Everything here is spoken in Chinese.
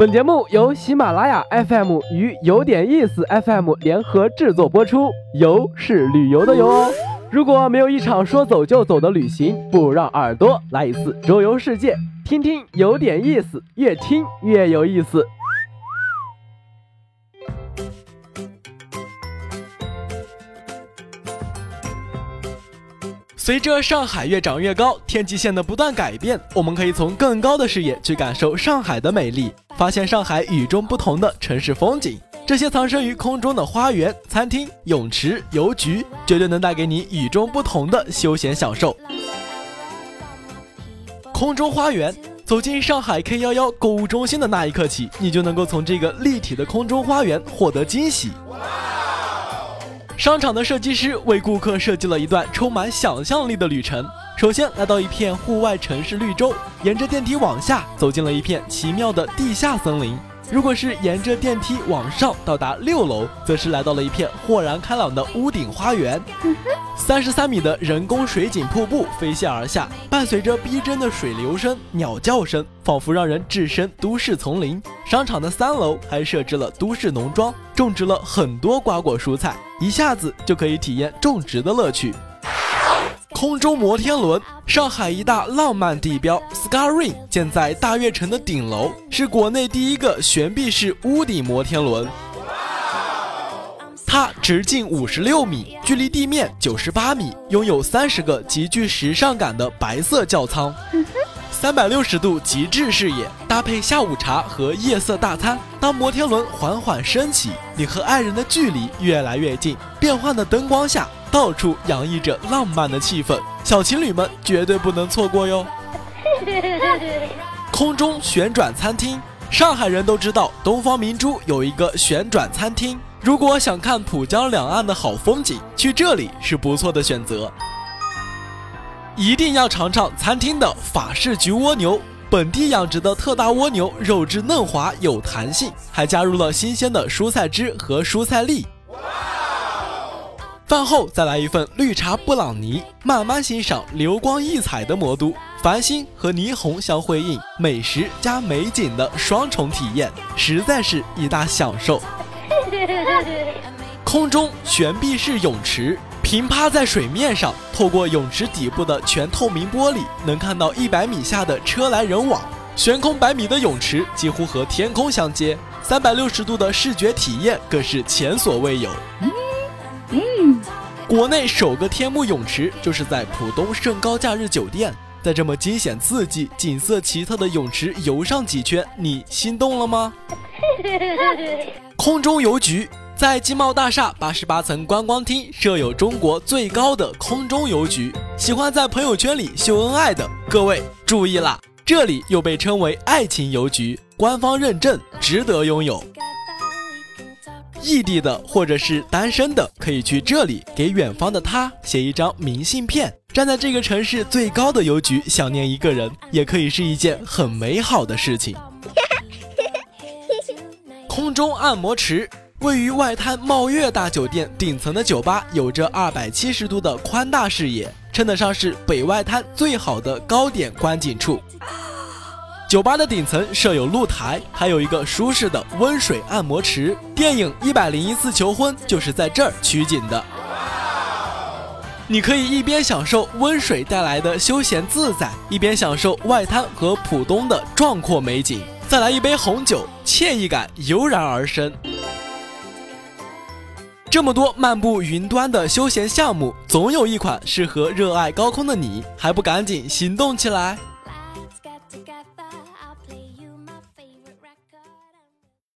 本节目由喜马拉雅 FM 与有点意思 FM 联合制作播出，游是旅游的游哦。如果没有一场说走就走的旅行，不如让耳朵来一次周游世界，听听有点意思，越听越有意思。随着上海越长越高，天际线的不断改变，我们可以从更高的视野去感受上海的美丽，发现上海与众不同的城市风景。这些藏身于空中的花园、餐厅、泳池、邮局，绝对能带给你与众不同的休闲享受。空中花园，走进上海 K 幺幺购物中心的那一刻起，你就能够从这个立体的空中花园获得惊喜。商场的设计师为顾客设计了一段充满想象力的旅程。首先来到一片户外城市绿洲，沿着电梯往下走进了一片奇妙的地下森林。如果是沿着电梯往上到达六楼，则是来到了一片豁然开朗的屋顶花园。三十三米的人工水景瀑布飞泻而下，伴随着逼真的水流声、鸟叫声，仿佛让人置身都市丛林。商场的三楼还设置了都市农庄，种植了很多瓜果蔬菜，一下子就可以体验种植的乐趣。空中摩天轮，上海一大浪漫地标 Sky Ring 建在大悦城的顶楼，是国内第一个悬臂式屋顶摩天轮。它直径五十六米，距离地面九十八米，拥有三十个极具时尚感的白色轿舱，三百六十度极致视野，搭配下午茶和夜色大餐。当摩天轮缓缓升起，你和爱人的距离越来越近，变幻的灯光下，到处洋溢着浪漫的气氛，小情侣们绝对不能错过哟。空中旋转餐厅，上海人都知道东方明珠有一个旋转餐厅。如果想看浦江两岸的好风景，去这里是不错的选择。一定要尝尝餐厅的法式焗蜗牛，本地养殖的特大蜗牛，肉质嫩滑有弹性，还加入了新鲜的蔬菜汁和蔬菜粒。饭后再来一份绿茶布朗尼，慢慢欣赏流光溢彩的魔都，繁星和霓虹相辉映，美食加美景的双重体验，实在是一大享受。空中悬臂式泳池，平趴在水面上，透过泳池底部的全透明玻璃，能看到一百米下的车来人往。悬空百米的泳池几乎和天空相接，三百六十度的视觉体验更是前所未有。嗯，国内首个天幕泳池就是在浦东盛高假日酒店，在这么惊险刺激、景色奇特的泳池游上几圈，你心动了吗？空中邮局在金茂大厦八十八层观光厅设有中国最高的空中邮局。喜欢在朋友圈里秀恩爱的各位注意啦，这里又被称为爱情邮局，官方认证，值得拥有。异地的或者是单身的，可以去这里给远方的他写一张明信片。站在这个城市最高的邮局想念一个人，也可以是一件很美好的事情。空中按摩池位于外滩茂悦大酒店顶层的酒吧，有着二百七十度的宽大视野，称得上是北外滩最好的高点观景处。酒吧的顶层设有露台，还有一个舒适的温水按摩池。电影《一百零一次求婚》就是在这儿取景的。你可以一边享受温水带来的休闲自在，一边享受外滩和浦东的壮阔美景。再来一杯红酒，惬意感油然而生。这么多漫步云端的休闲项目，总有一款适合热爱高空的你，还不赶紧行动起来！